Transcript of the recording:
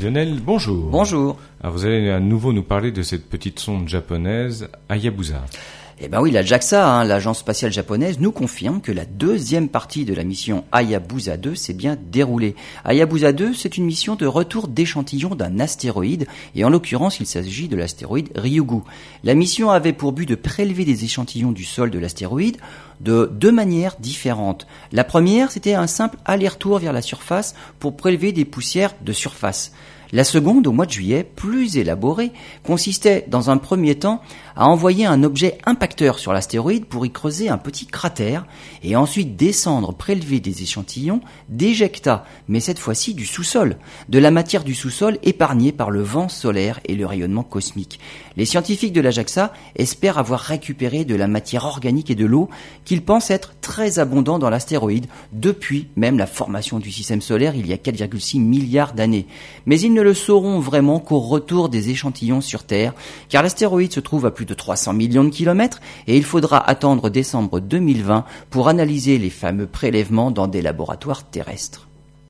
Lionel, bonjour. Bonjour. Alors vous allez à nouveau nous parler de cette petite sonde japonaise Hayabusa. Eh ben oui, la JAXA, hein, l'agence spatiale japonaise, nous confirme que la deuxième partie de la mission Hayabusa 2 s'est bien déroulée. Hayabusa 2, c'est une mission de retour d'échantillons d'un astéroïde, et en l'occurrence, il s'agit de l'astéroïde Ryugu. La mission avait pour but de prélever des échantillons du sol de l'astéroïde de deux manières différentes. La première, c'était un simple aller-retour vers la surface pour prélever des poussières de surface. La seconde, au mois de juillet, plus élaborée, consistait dans un premier temps à envoyer un objet impacteur sur l'astéroïde pour y creuser un petit cratère et ensuite descendre prélever des échantillons d'éjecta, mais cette fois-ci du sous-sol, de la matière du sous-sol épargnée par le vent solaire et le rayonnement cosmique. Les scientifiques de l'AJAXA espèrent avoir récupéré de la matière organique et de l'eau qu'ils pensent être très abondant dans l'astéroïde depuis même la formation du système solaire il y a 4,6 milliards d'années. Ne le sauront vraiment qu'au retour des échantillons sur Terre, car l'astéroïde se trouve à plus de 300 millions de kilomètres et il faudra attendre décembre 2020 pour analyser les fameux prélèvements dans des laboratoires terrestres.